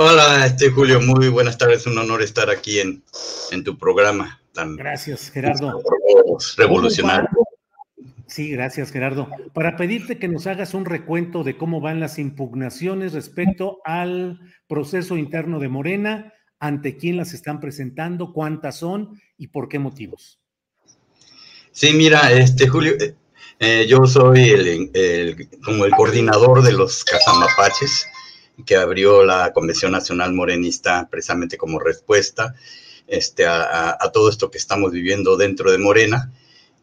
Hola, este Julio, muy buenas tardes. Un honor estar aquí en, en tu programa tan Gracias, Gerardo. revolucionario. Sí, gracias, Gerardo. Para pedirte que nos hagas un recuento de cómo van las impugnaciones respecto al proceso interno de Morena, ante quién las están presentando, cuántas son y por qué motivos. Sí, mira, este Julio, eh, eh, yo soy el, como el coordinador de los Cazamapaches que abrió la Convención Nacional Morenista precisamente como respuesta este, a, todo esto que estamos viviendo dentro de Morena.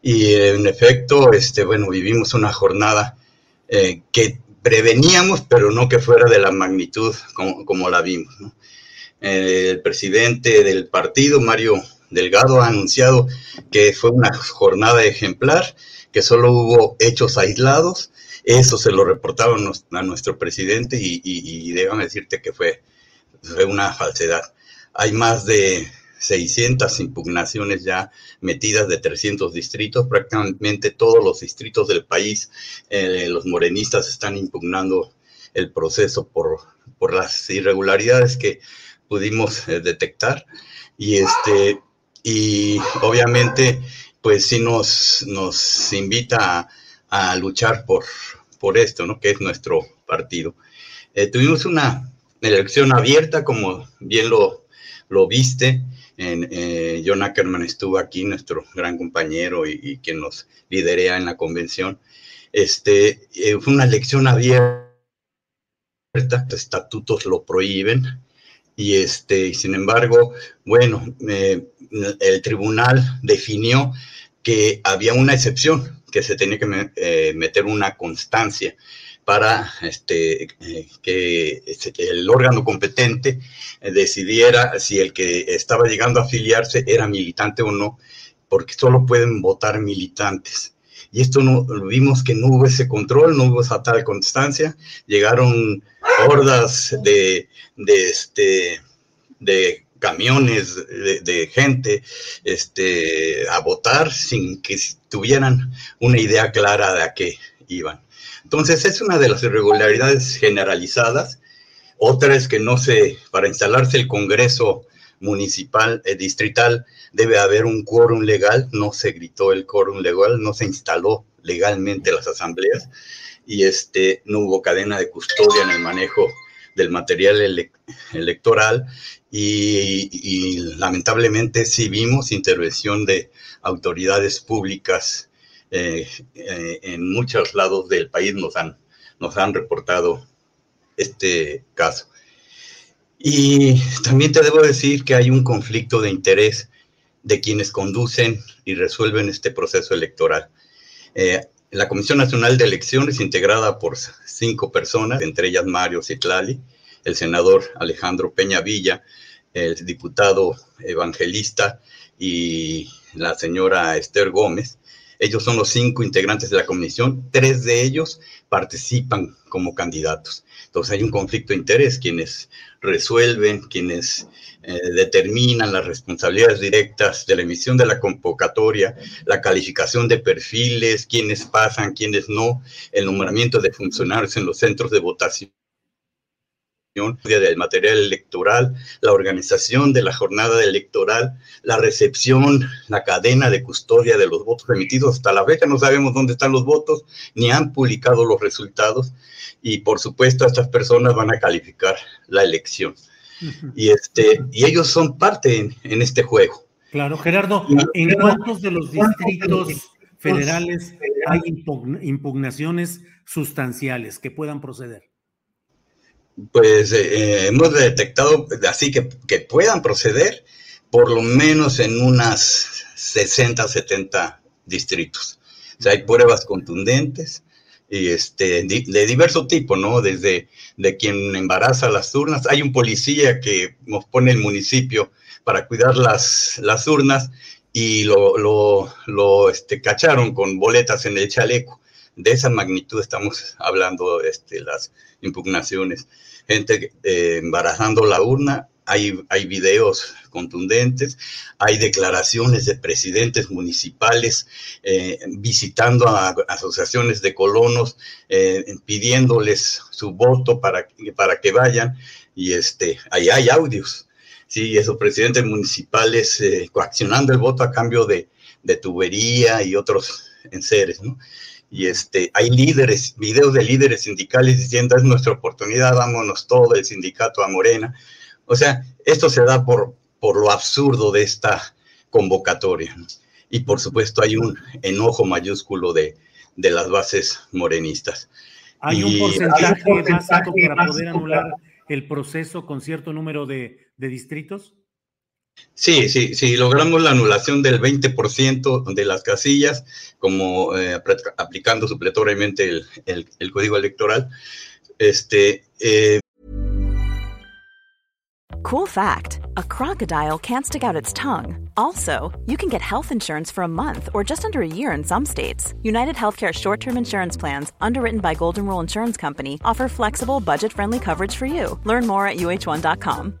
Y en efecto, este, bueno, vivimos una jornada eh, que preveníamos, pero no que fuera de la magnitud como, la vimos. el presidente del partido, Mario Delgado, ha anunciado que fue una jornada ejemplar, que solo hubo hechos aislados eso se lo reportaron a nuestro presidente y, déjame decirte que fue, fue una falsedad. Hay más de 600 impugnaciones ya metidas de 300 distritos, prácticamente todos los distritos del país, eh, los morenistas están impugnando el proceso por, por las irregularidades que pudimos eh, detectar y este y obviamente pues sí nos, nos invita a luchar por, por esto, ¿no? Que es nuestro partido. Eh, tuvimos una elección abierta, como bien lo, viste. En, eh, John Ackerman estuvo aquí, nuestro gran compañero y, quien nos liderea en la convención. Este, eh, fue una elección abierta, los estatutos lo prohíben, y este, sin embargo, bueno, el tribunal definió que había una excepción que se tenía que eh, meter una constancia para este, eh, que el órgano competente eh, decidiera si el que estaba llegando a afiliarse era militante o no, porque solo pueden votar militantes. Y esto no, vimos que no hubo ese control, no hubo esa tal constancia, llegaron hordas de, de, este, de camiones de, gente este, a votar sin que tuvieran una idea clara de a qué iban. Entonces es una de las irregularidades generalizadas. Otra es que no se, para instalarse el Congreso municipal, eh, distrital, debe haber un quórum legal. No se gritó el quórum legal, no se instaló legalmente las asambleas y este, no hubo cadena de custodia en el manejo del material electoral y, lamentablemente sí vimos intervención de autoridades públicas eh, eh, en muchos lados del país nos han, nos han reportado este caso. Y también te debo decir que hay un conflicto de interés de quienes conducen y resuelven este proceso electoral. Eh, la Comisión Nacional de Elecciones, integrada por cinco personas, entre ellas Mario Citlali, el senador Alejandro Peña Villa, el diputado evangelista y la señora Esther Gómez. Ellos son los cinco integrantes de la comisión, tres de ellos participan como candidatos. Entonces hay un conflicto de interés, quienes resuelven, quienes eh, determinan las responsabilidades directas de la emisión de la convocatoria, la calificación de perfiles, quienes pasan, quienes no, el nombramiento de funcionarios en los centros de votación del material electoral, la organización de la jornada electoral, la recepción, la cadena de custodia de los votos emitidos. Hasta la fecha no sabemos dónde están los votos, ni han publicado los resultados y por supuesto estas personas van a calificar la elección. Y, este, y ellos son parte en, este juego. Claro, Gerardo, ¿en cuántos de los distritos federales hay impugnaciones sustanciales que puedan proceder? Pues eh, eh, hemos detectado así que, que, puedan proceder por lo menos en unas 60, 70 distritos. O sea, hay pruebas contundentes y este, de, diverso tipo, ¿no? Desde de quien embaraza las urnas. Hay un policía que nos pone el municipio para cuidar las, las urnas y lo, lo, lo este, cacharon con boletas en el chaleco. De esa magnitud estamos hablando, este, las impugnaciones gente eh, embarazando la urna, hay, hay videos contundentes, hay declaraciones de presidentes municipales eh, visitando a, asociaciones de colonos, eh, pidiéndoles su voto para, para que vayan, y este, ahí hay audios, sí, esos presidentes municipales coaccionando el voto a cambio de, de tubería y otros enseres, ¿no? Y este, hay líderes, videos de líderes sindicales diciendo es nuestra oportunidad, vámonos todo el sindicato a Morena. O sea, esto se da por, por lo absurdo de esta convocatoria. Y por supuesto hay un enojo mayúsculo de, de las bases morenistas. ¿Hay un porcentaje más alto para poder anular el proceso con cierto número de, de distritos? Sí, sí, sí, logramos la anulación del 20% de las casillas, como eh, aplicando supletoriamente el, el, código electoral. Este, eh... Cool fact a crocodile can't stick out its tongue. Also, you can get health insurance for a month or just under a year in some states. United Healthcare short term insurance plans, underwritten by Golden Rule Insurance Company, offer flexible, budget friendly coverage for you. Learn more at uh1.com.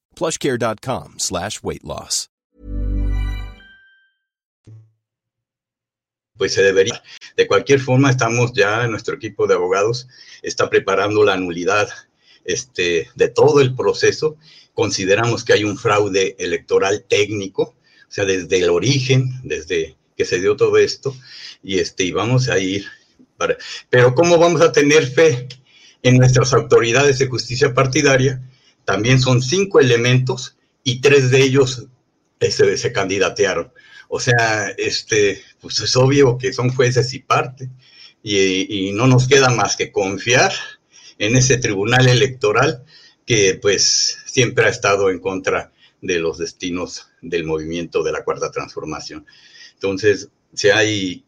plushcare.com slash weight loss. Pues se debería. De cualquier forma, estamos ya, nuestro equipo de abogados está preparando la nulidad este, de todo el proceso. Consideramos que hay un fraude electoral técnico, o sea, desde el origen, desde que se dio todo esto, y, este, y vamos a ir. Para, pero ¿cómo vamos a tener fe en nuestras autoridades de justicia partidaria también son cinco elementos y tres de ellos este, se candidatearon. O sea, este, pues es obvio que son jueces y parte, y, no nos queda más que confiar en ese tribunal electoral que pues siempre ha estado en contra de los destinos del movimiento de la Cuarta Transformación. Entonces, si hay,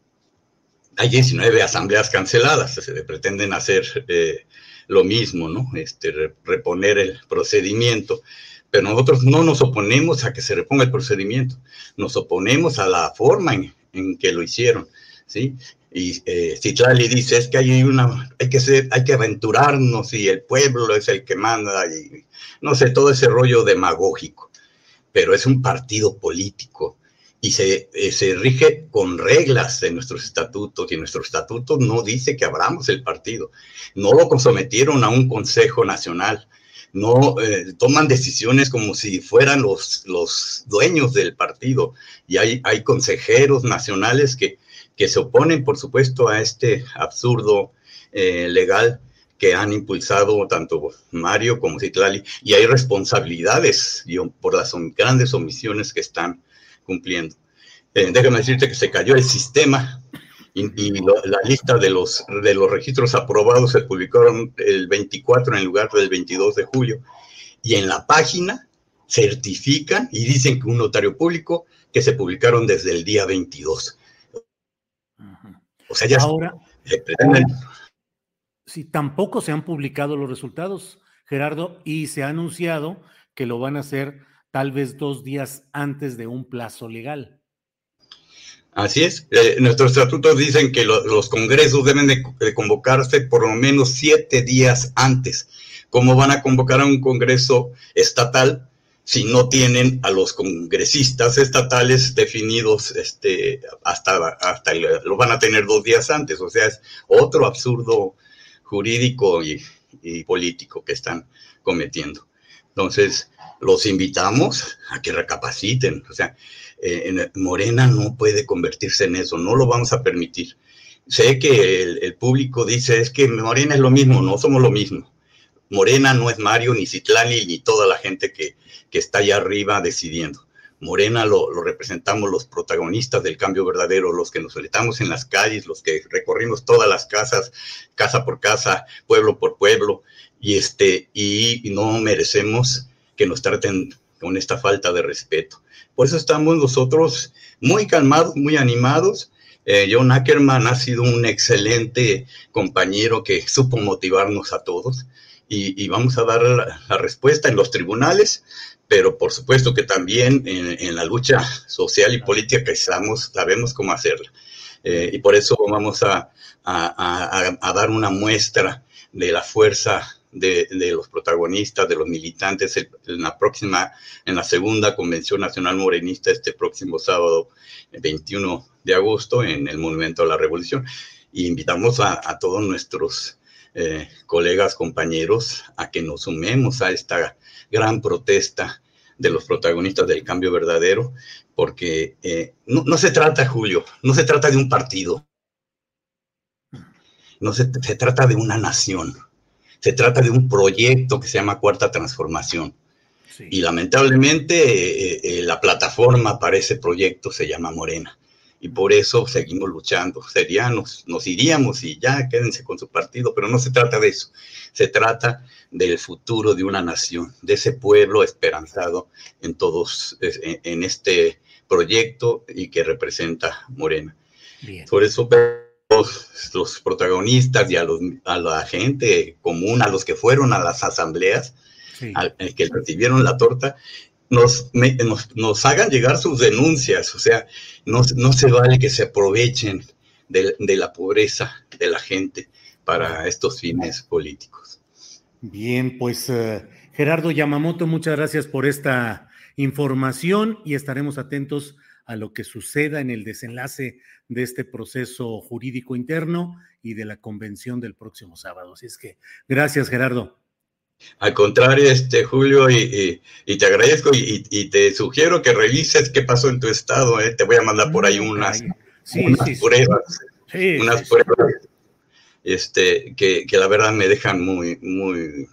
hay 19 asambleas canceladas, se pretenden hacer eh, lo mismo, ¿no? Este, reponer el procedimiento. Pero nosotros no nos oponemos a que se reponga el procedimiento, nos oponemos a la forma en, que lo hicieron, ¿sí? Y eh, Citlali dice, es que hay una, hay que ser, hay que aventurarnos y el pueblo es el que manda y no sé, todo ese rollo demagógico. Pero es un partido político y se, eh, se, rige con reglas de nuestros estatutos y nuestro estatuto no dice que abramos el partido. No lo sometieron a un Consejo Nacional, no eh, toman decisiones como si fueran los, los dueños del partido. Y hay, hay consejeros nacionales que, que se oponen, por supuesto, a este absurdo eh, legal que han impulsado tanto Mario como Citlali. Y hay responsabilidades por las grandes omisiones que están cumpliendo. Eh, déjame decirte que se cayó el sistema y, la lista de los, de los registros aprobados se publicaron el 24 en lugar del 22 de julio. Y en la página certifican y dicen que un notario público que se publicaron desde el día 22. O sea, ya ahora, si tampoco se han publicado los resultados, Gerardo, y se ha anunciado que lo van a hacer tal vez dos días antes de un plazo legal. Así es. Eh, nuestros estatutos dicen que los congresos deben de, convocarse por lo menos siete días antes. ¿Cómo van a convocar a un congreso estatal si no tienen a los congresistas estatales definidos este, hasta, hasta lo van a tener dos días antes? O sea, es otro absurdo jurídico y, y político que están cometiendo. Entonces, los invitamos a que recapaciten. O sea, eh, Morena no puede convertirse en eso, no lo vamos a permitir. Sé que el, público dice, es que Morena es lo mismo, no somos lo mismo. Morena no es Mario, ni Citlani, ni toda la gente que, que está allá arriba decidiendo. Morena lo, representamos los protagonistas del cambio verdadero, los que nos solitamos en las calles, los que recorrimos todas las casas, casa por casa, pueblo por pueblo, y, este, y no merecemos que nos traten con esta falta de respeto. Por eso estamos nosotros muy calmados, muy animados. Eh, John Ackerman ha sido un excelente compañero que supo motivarnos a todos y, vamos a dar la, respuesta en los tribunales, pero por supuesto que también en, la lucha social y política que estamos, sabemos cómo hacerla. Eh, y por eso vamos a, a dar una muestra de la fuerza de, los protagonistas, de los militantes, en la próxima, en la segunda Convención Nacional Morenista este próximo sábado 21 de agosto en el Monumento a la Revolución. Y invitamos a, todos nuestros eh, colegas, compañeros, a que nos sumemos a esta gran protesta de los protagonistas del cambio verdadero, porque eh, no, se trata, Julio, no se trata de un partido, no se trata de una nación se trata de un proyecto que se llama Cuarta Transformación. Y lamentablemente eh, eh, la plataforma para ese proyecto se llama Morena. Y por eso seguimos luchando. Sería, nos, iríamos y ya quédense con su partido, pero no se trata de eso. Se trata del futuro de una nación, de ese pueblo esperanzado en todos, en, este proyecto y que representa Morena. Por eso los, protagonistas y a, la gente común, a los que fueron a las asambleas, eh, que recibieron la torta, nos, nos, hagan llegar sus denuncias. O sea, no, no se vale que se aprovechen de, la pobreza de la gente para estos fines políticos. Bien, pues eh, Gerardo Yamamoto, muchas gracias por esta información y estaremos atentos a lo que suceda en el desenlace de este proceso jurídico interno y de la convención del próximo sábado. Así es que gracias, Gerardo. Al contrario, este Julio, y, te agradezco y, te sugiero que revises qué pasó en tu estado. ¿eh? Te voy a mandar por ahí mm, unas, pruebas, unas pruebas, este, que, que, la verdad me dejan muy, muy,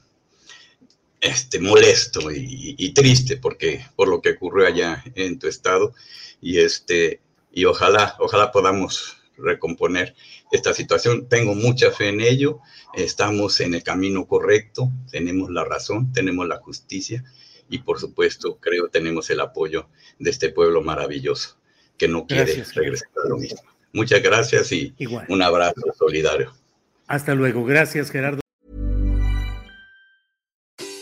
este, molesto y, y, triste porque por lo que ocurrió allá en tu estado y este y ojalá ojalá podamos recomponer esta situación. Tengo mucha fe en ello. Estamos en el camino correcto, tenemos la razón, tenemos la justicia y por supuesto creo tenemos el apoyo de este pueblo maravilloso que no quiere regresar a lo mismo. Muchas gracias y un abrazo solidario. Hasta luego. Gracias, Gerardo.